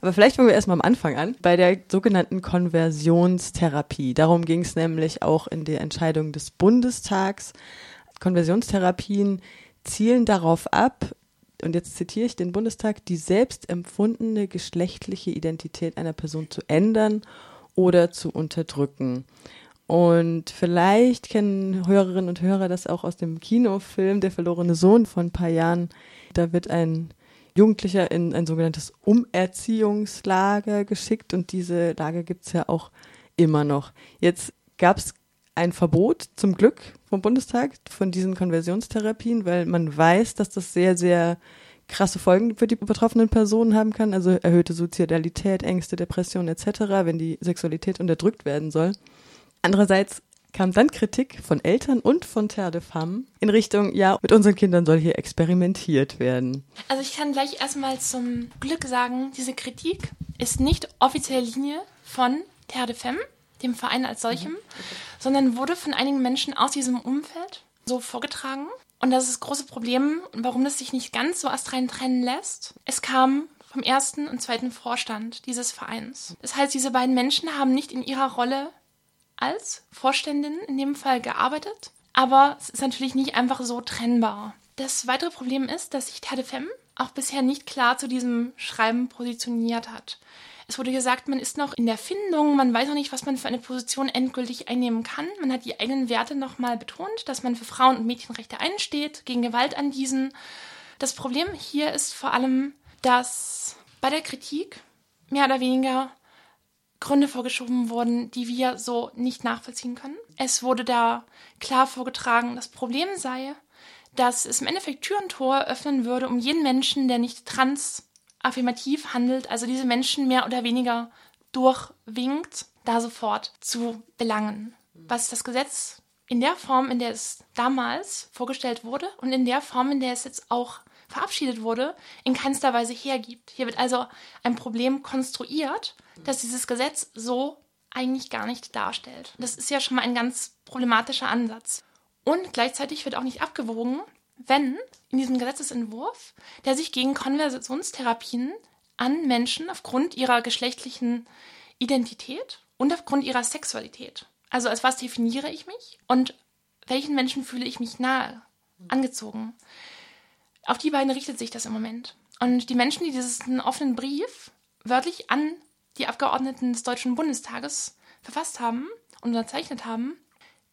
Aber vielleicht fangen wir erstmal am Anfang an, bei der sogenannten Konversionstherapie. Darum ging es nämlich auch in der Entscheidung des Bundestags. Konversionstherapien zielen darauf ab, und jetzt zitiere ich den Bundestag, die selbst empfundene geschlechtliche Identität einer Person zu ändern oder zu unterdrücken. Und vielleicht kennen Hörerinnen und Hörer das auch aus dem Kinofilm Der verlorene Sohn von ein paar Jahren. Da wird ein Jugendlicher in ein sogenanntes Umerziehungslager geschickt und diese Lager gibt's ja auch immer noch. Jetzt gab's ein Verbot zum Glück vom Bundestag von diesen Konversionstherapien, weil man weiß, dass das sehr, sehr krasse Folgen für die betroffenen Personen haben kann, also erhöhte Suizidalität, Ängste, Depressionen etc., wenn die Sexualität unterdrückt werden soll. Andererseits kam dann Kritik von Eltern und von Terre de Femme in Richtung, ja, mit unseren Kindern soll hier experimentiert werden. Also ich kann gleich erstmal zum Glück sagen, diese Kritik ist nicht offizielle Linie von Terre de Femme, dem Verein als solchem, okay. sondern wurde von einigen Menschen aus diesem Umfeld so vorgetragen. Und das ist das große Problem, warum das sich nicht ganz so astrein trennen lässt. Es kam vom ersten und zweiten Vorstand dieses Vereins. Das heißt, diese beiden Menschen haben nicht in ihrer Rolle als Vorständin in dem Fall gearbeitet, aber es ist natürlich nicht einfach so trennbar. Das weitere Problem ist, dass sich Tadefem auch bisher nicht klar zu diesem Schreiben positioniert hat. Es wurde gesagt, man ist noch in der Findung, man weiß noch nicht, was man für eine Position endgültig einnehmen kann. Man hat die eigenen Werte nochmal betont, dass man für Frauen- und Mädchenrechte einsteht, gegen Gewalt an diesen. Das Problem hier ist vor allem, dass bei der Kritik mehr oder weniger Gründe vorgeschoben wurden, die wir so nicht nachvollziehen können. Es wurde da klar vorgetragen, das Problem sei, dass es im Endeffekt Tür und Tor öffnen würde, um jeden Menschen, der nicht trans affirmativ handelt, also diese Menschen mehr oder weniger durchwinkt, da sofort zu belangen. Was das Gesetz in der Form, in der es damals vorgestellt wurde und in der Form, in der es jetzt auch verabschiedet wurde, in keinster Weise hergibt. Hier wird also ein Problem konstruiert, das dieses Gesetz so eigentlich gar nicht darstellt. Das ist ja schon mal ein ganz problematischer Ansatz. Und gleichzeitig wird auch nicht abgewogen, wenn in diesem Gesetzesentwurf, der sich gegen Konversionstherapien an Menschen aufgrund ihrer geschlechtlichen Identität und aufgrund ihrer Sexualität. Also als was definiere ich mich und welchen Menschen fühle ich mich nahe, angezogen. Auf die beiden richtet sich das im Moment. Und die Menschen, die diesen offenen Brief wörtlich an die Abgeordneten des Deutschen Bundestages verfasst haben und unterzeichnet haben,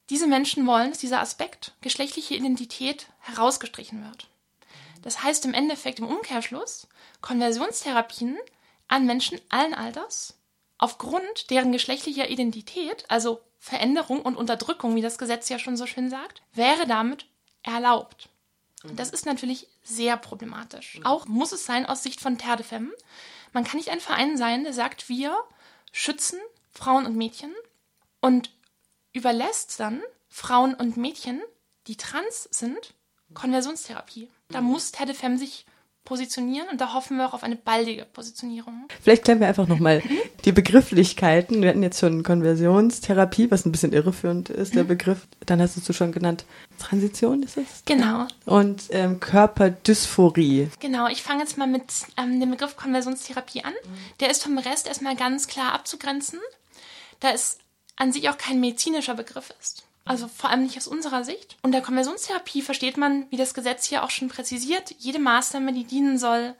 diese Menschen wollen, dass dieser Aspekt geschlechtliche Identität herausgestrichen wird. Das heißt im Endeffekt im Umkehrschluss, Konversionstherapien an Menschen allen Alters aufgrund deren geschlechtlicher Identität, also Veränderung und Unterdrückung, wie das Gesetz ja schon so schön sagt, wäre damit erlaubt. Und das ist natürlich sehr problematisch. Auch muss es sein aus Sicht von Terre de Femme. Man kann nicht ein Verein sein, der sagt, wir schützen Frauen und Mädchen und überlässt dann Frauen und Mädchen, die trans sind, Konversionstherapie. Da mhm. muss Terre de Femme sich positionieren und da hoffen wir auch auf eine baldige Positionierung. Vielleicht klären wir einfach nochmal die Begrifflichkeiten. Wir hatten jetzt schon Konversionstherapie, was ein bisschen irreführend ist, der mhm. Begriff. Dann hast du schon genannt, Transition ist es? Genau. Und ähm, Körperdysphorie. Genau, ich fange jetzt mal mit ähm, dem Begriff Konversionstherapie an. Der ist vom Rest erstmal ganz klar abzugrenzen. Da es an sich auch kein medizinischer Begriff ist. Also vor allem nicht aus unserer Sicht. Unter Konversionstherapie versteht man, wie das Gesetz hier auch schon präzisiert, jede Maßnahme, die dienen soll,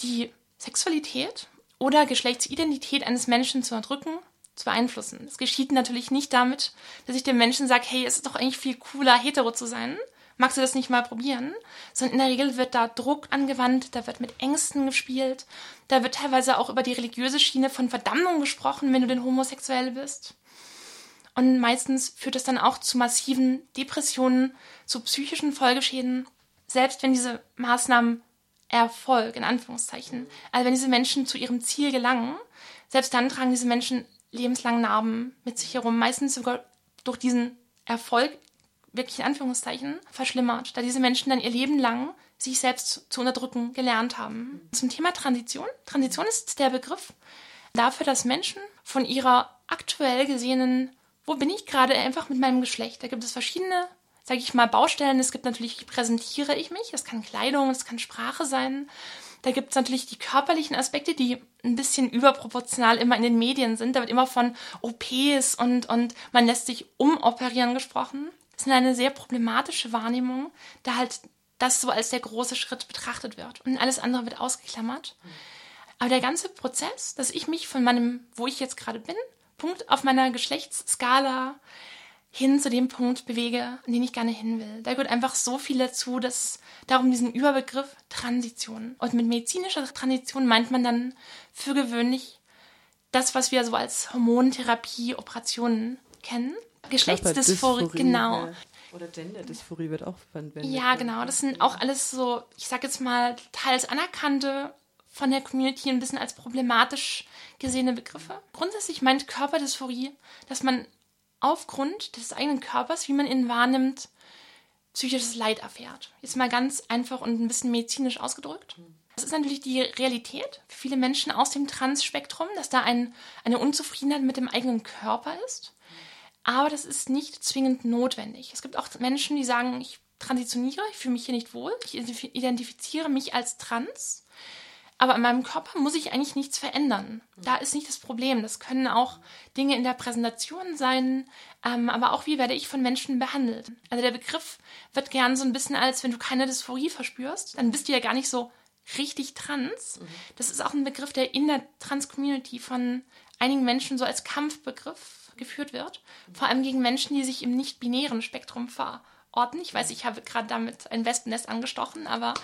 die Sexualität oder Geschlechtsidentität eines Menschen zu erdrücken, zu beeinflussen. Das geschieht natürlich nicht damit, dass ich dem Menschen sage, hey, es ist doch eigentlich viel cooler, hetero zu sein. Magst du das nicht mal probieren? Sondern in der Regel wird da Druck angewandt, da wird mit Ängsten gespielt, da wird teilweise auch über die religiöse Schiene von Verdammung gesprochen, wenn du denn homosexuell bist. Und meistens führt es dann auch zu massiven Depressionen, zu psychischen Folgeschäden, selbst wenn diese Maßnahmen Erfolg, in Anführungszeichen, also wenn diese Menschen zu ihrem Ziel gelangen, selbst dann tragen diese Menschen lebenslang Narben mit sich herum, meistens sogar durch diesen Erfolg, wirklich in Anführungszeichen, verschlimmert, da diese Menschen dann ihr Leben lang sich selbst zu unterdrücken gelernt haben. Zum Thema Transition. Transition ist der Begriff dafür, dass Menschen von ihrer aktuell gesehenen wo bin ich gerade einfach mit meinem Geschlecht? Da gibt es verschiedene, sage ich mal, Baustellen. Es gibt natürlich, wie präsentiere ich mich? Das kann Kleidung, es kann Sprache sein. Da gibt es natürlich die körperlichen Aspekte, die ein bisschen überproportional immer in den Medien sind. Da wird immer von OPs und, und man lässt sich umoperieren gesprochen. Das ist eine sehr problematische Wahrnehmung, da halt das so als der große Schritt betrachtet wird und alles andere wird ausgeklammert. Aber der ganze Prozess, dass ich mich von meinem, wo ich jetzt gerade bin, Punkt auf meiner Geschlechtsskala hin zu dem Punkt bewege, an den ich gerne hin will. Da gehört einfach so viel dazu, dass darum diesen Überbegriff Transition. Und mit medizinischer Transition meint man dann für gewöhnlich das, was wir so als Hormontherapie, Operationen kennen. Geschlechtsdysphorie, genau. Oder Genderdysphorie wird auch verwendet. Ja, genau. Das sind auch alles so, ich sag jetzt mal, teils anerkannte, von der Community ein bisschen als problematisch gesehene Begriffe. Grundsätzlich meint Körperdysphorie, dass man aufgrund des eigenen Körpers, wie man ihn wahrnimmt, psychisches Leid erfährt. Jetzt mal ganz einfach und ein bisschen medizinisch ausgedrückt. Das ist natürlich die Realität für viele Menschen aus dem Trans-Spektrum, dass da ein, eine Unzufriedenheit mit dem eigenen Körper ist. Aber das ist nicht zwingend notwendig. Es gibt auch Menschen, die sagen, ich transitioniere, ich fühle mich hier nicht wohl, ich identifiziere mich als trans aber an meinem Körper muss ich eigentlich nichts verändern. Da ist nicht das Problem. Das können auch Dinge in der Präsentation sein, ähm, aber auch wie werde ich von Menschen behandelt. Also der Begriff wird gern so ein bisschen als, wenn du keine Dysphorie verspürst, dann bist du ja gar nicht so richtig trans. Das ist auch ein Begriff, der in der Trans-Community von einigen Menschen so als Kampfbegriff geführt wird. Vor allem gegen Menschen, die sich im nicht-binären Spektrum ver orten. Ich weiß, ich habe gerade damit ein Wespennest angestochen, aber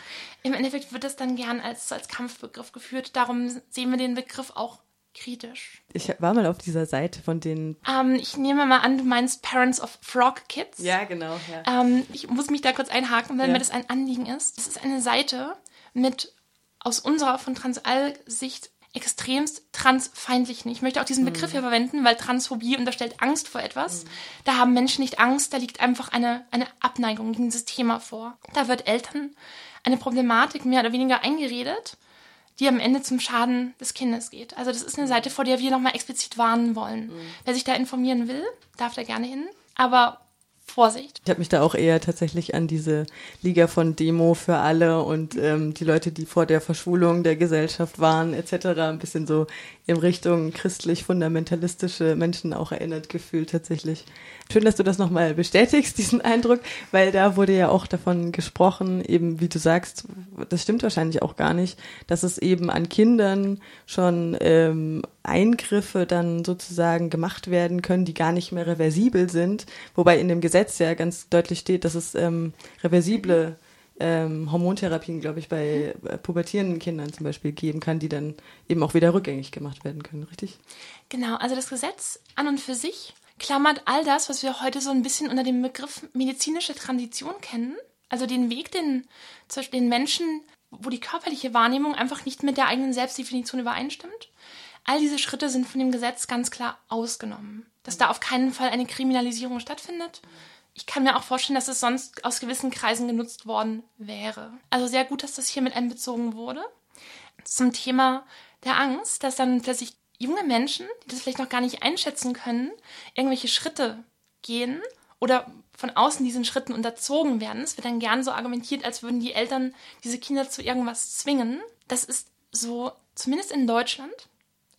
im Endeffekt wird das dann gern als, als Kampfbegriff geführt. Darum sehen wir den Begriff auch kritisch. Ich war mal auf dieser Seite von den. Ähm, ich nehme mal an, du meinst Parents of Frog Kids. Ja, genau. Ja. Ähm, ich muss mich da kurz einhaken, weil ja. mir das ein Anliegen ist. Das ist eine Seite mit aus unserer von Transall-Sicht extremst transfeindlichen. Ich möchte auch diesen Begriff mhm. hier verwenden, weil Transphobie unterstellt Angst vor etwas. Mhm. Da haben Menschen nicht Angst, da liegt einfach eine, eine Abneigung gegen dieses Thema vor. Da wird Eltern eine Problematik mehr oder weniger eingeredet, die am Ende zum Schaden des Kindes geht. Also das ist eine mhm. Seite, vor der wir nochmal explizit warnen wollen. Wer sich da informieren will, darf da gerne hin. Aber Vorsicht. Ich habe mich da auch eher tatsächlich an diese Liga von Demo für alle und ähm, die Leute, die vor der Verschwulung der Gesellschaft waren, etc., ein bisschen so in Richtung christlich-fundamentalistische Menschen auch erinnert gefühlt tatsächlich. Schön, dass du das nochmal bestätigst, diesen Eindruck, weil da wurde ja auch davon gesprochen, eben wie du sagst, das stimmt wahrscheinlich auch gar nicht, dass es eben an Kindern schon ähm, Eingriffe dann sozusagen gemacht werden können, die gar nicht mehr reversibel sind, wobei in dem Gesetz ja ganz deutlich steht, dass es ähm, reversible ähm, Hormontherapien, glaube ich, bei äh, pubertierenden Kindern zum Beispiel geben kann, die dann eben auch wieder rückgängig gemacht werden können, richtig? Genau, also das Gesetz an und für sich klammert all das, was wir heute so ein bisschen unter dem Begriff medizinische Tradition kennen, also den Weg, den den Menschen, wo die körperliche Wahrnehmung einfach nicht mit der eigenen Selbstdefinition übereinstimmt. All diese Schritte sind von dem Gesetz ganz klar ausgenommen. Dass da auf keinen Fall eine Kriminalisierung stattfindet, ich kann mir auch vorstellen, dass es sonst aus gewissen Kreisen genutzt worden wäre. Also sehr gut, dass das hier mit einbezogen wurde. Zum Thema der Angst, dass dann plötzlich junge Menschen, die das vielleicht noch gar nicht einschätzen können, irgendwelche Schritte gehen oder von außen diesen Schritten unterzogen werden. Es wird dann gern so argumentiert, als würden die Eltern diese Kinder zu irgendwas zwingen. Das ist so, zumindest in Deutschland.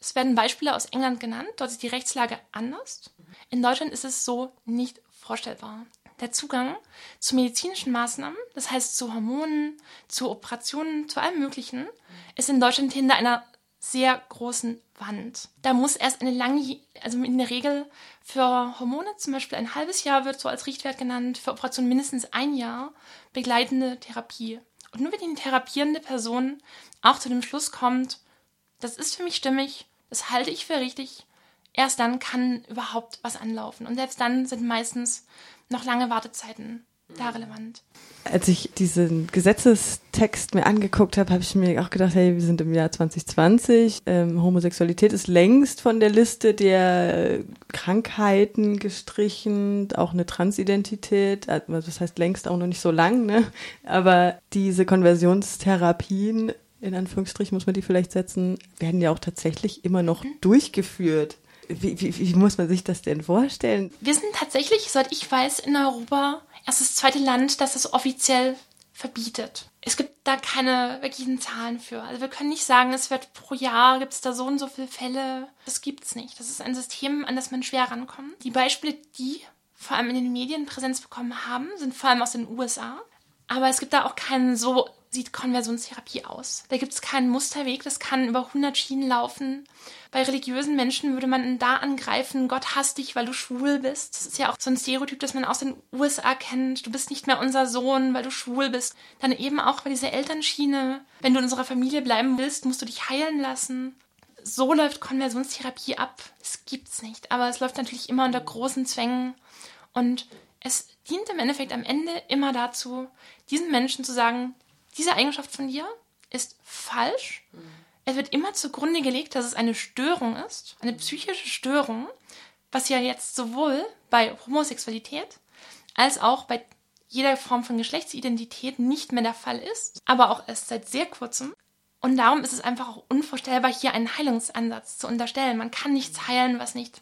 Es werden Beispiele aus England genannt. Dort ist die Rechtslage anders. In Deutschland ist es so nicht vorstellbar. Der Zugang zu medizinischen Maßnahmen, das heißt zu Hormonen, zu Operationen, zu allem Möglichen, ist in Deutschland hinter einer sehr großen Wand. Da muss erst eine lange, also in der Regel für Hormone zum Beispiel ein halbes Jahr wird so als Richtwert genannt, für Operationen mindestens ein Jahr begleitende Therapie. Und nur wenn die therapierende Person auch zu dem Schluss kommt, das ist für mich stimmig, das halte ich für richtig, erst dann kann überhaupt was anlaufen. Und selbst dann sind meistens noch lange Wartezeiten da relevant. Als ich diesen Gesetzestext mir angeguckt habe, habe ich mir auch gedacht, hey, wir sind im Jahr 2020. Ähm, Homosexualität ist längst von der Liste der Krankheiten gestrichen, auch eine Transidentität. Also das heißt längst auch noch nicht so lang, ne? Aber diese Konversionstherapien in Anführungsstrichen muss man die vielleicht setzen, werden ja auch tatsächlich immer noch mhm. durchgeführt. Wie, wie, wie muss man sich das denn vorstellen? Wir sind tatsächlich, soweit ich weiß, in Europa erst das zweite Land, das das offiziell verbietet. Es gibt da keine wirklichen Zahlen für. Also wir können nicht sagen, es wird pro Jahr gibt es da so und so viele Fälle. Das gibt's nicht. Das ist ein System, an das man schwer rankommt. Die Beispiele, die vor allem in den Medien Präsenz bekommen haben, sind vor allem aus den USA. Aber es gibt da auch keinen so sieht Konversionstherapie aus. Da gibt es keinen Musterweg, das kann über 100 Schienen laufen. Bei religiösen Menschen würde man da angreifen, Gott hasst dich, weil du schwul bist. Das ist ja auch so ein Stereotyp, das man aus den USA kennt. Du bist nicht mehr unser Sohn, weil du schwul bist. Dann eben auch bei dieser Elternschiene. Wenn du in unserer Familie bleiben willst, musst du dich heilen lassen. So läuft Konversionstherapie ab. Es gibt's nicht. Aber es läuft natürlich immer unter großen Zwängen. Und es dient im Endeffekt am Ende immer dazu, diesen Menschen zu sagen, diese Eigenschaft von dir ist falsch. Mhm. Es wird immer zugrunde gelegt, dass es eine Störung ist, eine psychische Störung, was ja jetzt sowohl bei Homosexualität als auch bei jeder Form von Geschlechtsidentität nicht mehr der Fall ist, aber auch erst seit sehr kurzem. Und darum ist es einfach auch unvorstellbar, hier einen Heilungsansatz zu unterstellen. Man kann nichts heilen, was nicht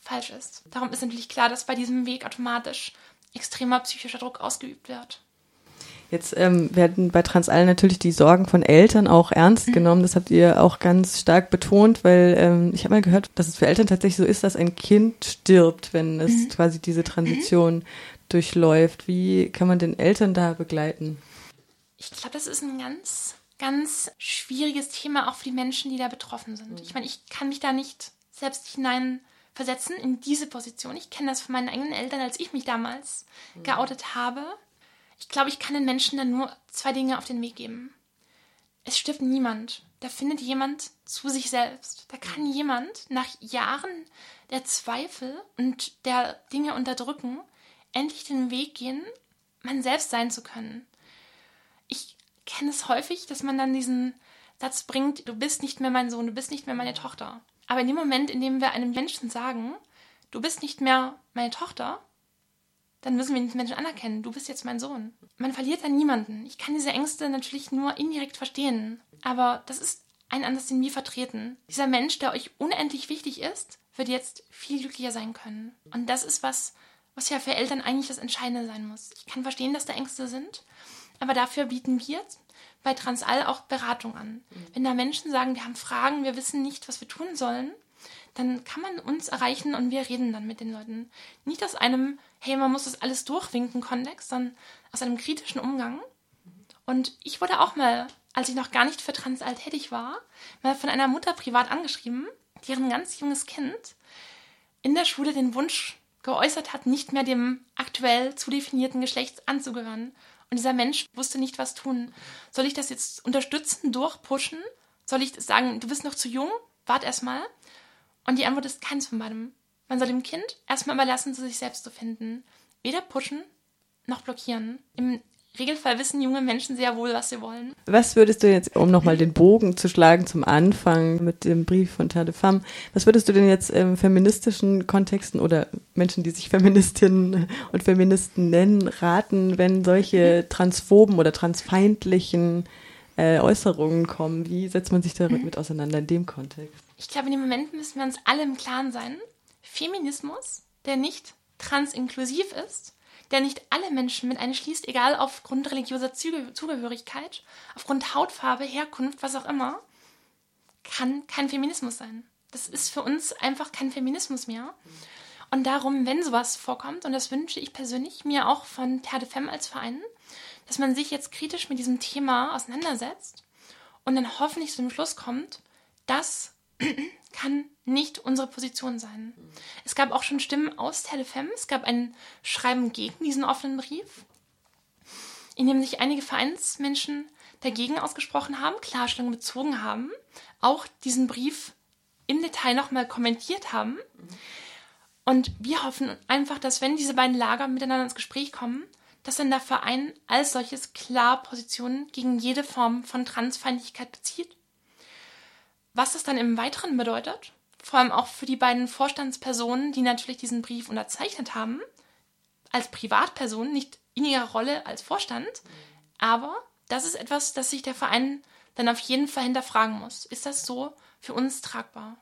falsch ist. Darum ist natürlich klar, dass bei diesem Weg automatisch extremer psychischer Druck ausgeübt wird. Jetzt ähm, werden bei Transall natürlich die Sorgen von Eltern auch ernst mhm. genommen. Das habt ihr auch ganz stark betont, weil ähm, ich habe mal gehört, dass es für Eltern tatsächlich so ist, dass ein Kind stirbt, wenn es mhm. quasi diese Transition mhm. durchläuft. Wie kann man den Eltern da begleiten? Ich glaube, das ist ein ganz, ganz schwieriges Thema auch für die Menschen, die da betroffen sind. Mhm. Ich meine, ich kann mich da nicht selbst hineinversetzen in diese Position. Ich kenne das von meinen eigenen Eltern, als ich mich damals mhm. geoutet habe ich glaube, ich kann den Menschen dann nur zwei Dinge auf den Weg geben. Es stirbt niemand. Da findet jemand zu sich selbst. Da kann jemand nach Jahren der Zweifel und der Dinge unterdrücken endlich den Weg gehen, man selbst sein zu können. Ich kenne es häufig, dass man dann diesen Satz bringt, du bist nicht mehr mein Sohn, du bist nicht mehr meine Tochter. Aber in dem Moment, in dem wir einem Menschen sagen, du bist nicht mehr meine Tochter, dann müssen wir den Menschen anerkennen. Du bist jetzt mein Sohn. Man verliert dann niemanden. Ich kann diese Ängste natürlich nur indirekt verstehen. Aber das ist ein Ansatz, den wir vertreten. Dieser Mensch, der euch unendlich wichtig ist, wird jetzt viel glücklicher sein können. Und das ist was, was ja für Eltern eigentlich das Entscheidende sein muss. Ich kann verstehen, dass da Ängste sind, aber dafür bieten wir bei Transall auch Beratung an. Wenn da Menschen sagen, wir haben Fragen, wir wissen nicht, was wir tun sollen, dann kann man uns erreichen und wir reden dann mit den Leuten. Nicht aus einem, hey, man muss das alles durchwinken Kontext, sondern aus einem kritischen Umgang. Und ich wurde auch mal, als ich noch gar nicht für Transalt tätig war, mal von einer Mutter privat angeschrieben, deren ganz junges Kind in der Schule den Wunsch geäußert hat, nicht mehr dem aktuell zu definierten Geschlecht anzugehören. Und dieser Mensch wusste nicht, was tun. Soll ich das jetzt unterstützen, durchpushen? Soll ich sagen, du bist noch zu jung? Wart erstmal. Und die Antwort ist keins von beidem. Man soll dem Kind erstmal überlassen, zu sich selbst zu finden. Weder pushen noch blockieren. Im Regelfall wissen junge Menschen sehr wohl, was sie wollen. Was würdest du jetzt, um nochmal den Bogen zu schlagen zum Anfang mit dem Brief von Terre de Femme, was würdest du denn jetzt im feministischen Kontexten oder Menschen, die sich Feministinnen und Feministen nennen, raten, wenn solche transphoben oder transfeindlichen äh, Äußerungen kommen? Wie setzt man sich damit mhm. auseinander in dem Kontext? Ich glaube, in dem Moment müssen wir uns alle im Klaren sein. Feminismus, der nicht transinklusiv ist, der nicht alle Menschen mit einschließt, egal aufgrund religiöser Zugehörigkeit, aufgrund Hautfarbe, Herkunft, was auch immer, kann kein Feminismus sein. Das ist für uns einfach kein Feminismus mehr. Und darum, wenn sowas vorkommt, und das wünsche ich persönlich mir auch von Terre de Femme als Verein, dass man sich jetzt kritisch mit diesem Thema auseinandersetzt und dann hoffentlich zu dem Schluss kommt, das kann nicht unsere Position sein. Es gab auch schon Stimmen aus Telefem. Es gab ein Schreiben gegen diesen offenen Brief, in dem sich einige Vereinsmenschen dagegen ausgesprochen haben, Klarstellung bezogen haben, auch diesen Brief im Detail nochmal kommentiert haben. Und wir hoffen einfach, dass wenn diese beiden Lager miteinander ins Gespräch kommen, dass dann der Verein als solches klar Positionen gegen jede Form von Transfeindlichkeit bezieht. Was das dann im Weiteren bedeutet, vor allem auch für die beiden Vorstandspersonen, die natürlich diesen Brief unterzeichnet haben, als Privatperson, nicht in ihrer Rolle als Vorstand, aber das ist etwas, das sich der Verein dann auf jeden Fall hinterfragen muss. Ist das so für uns tragbar?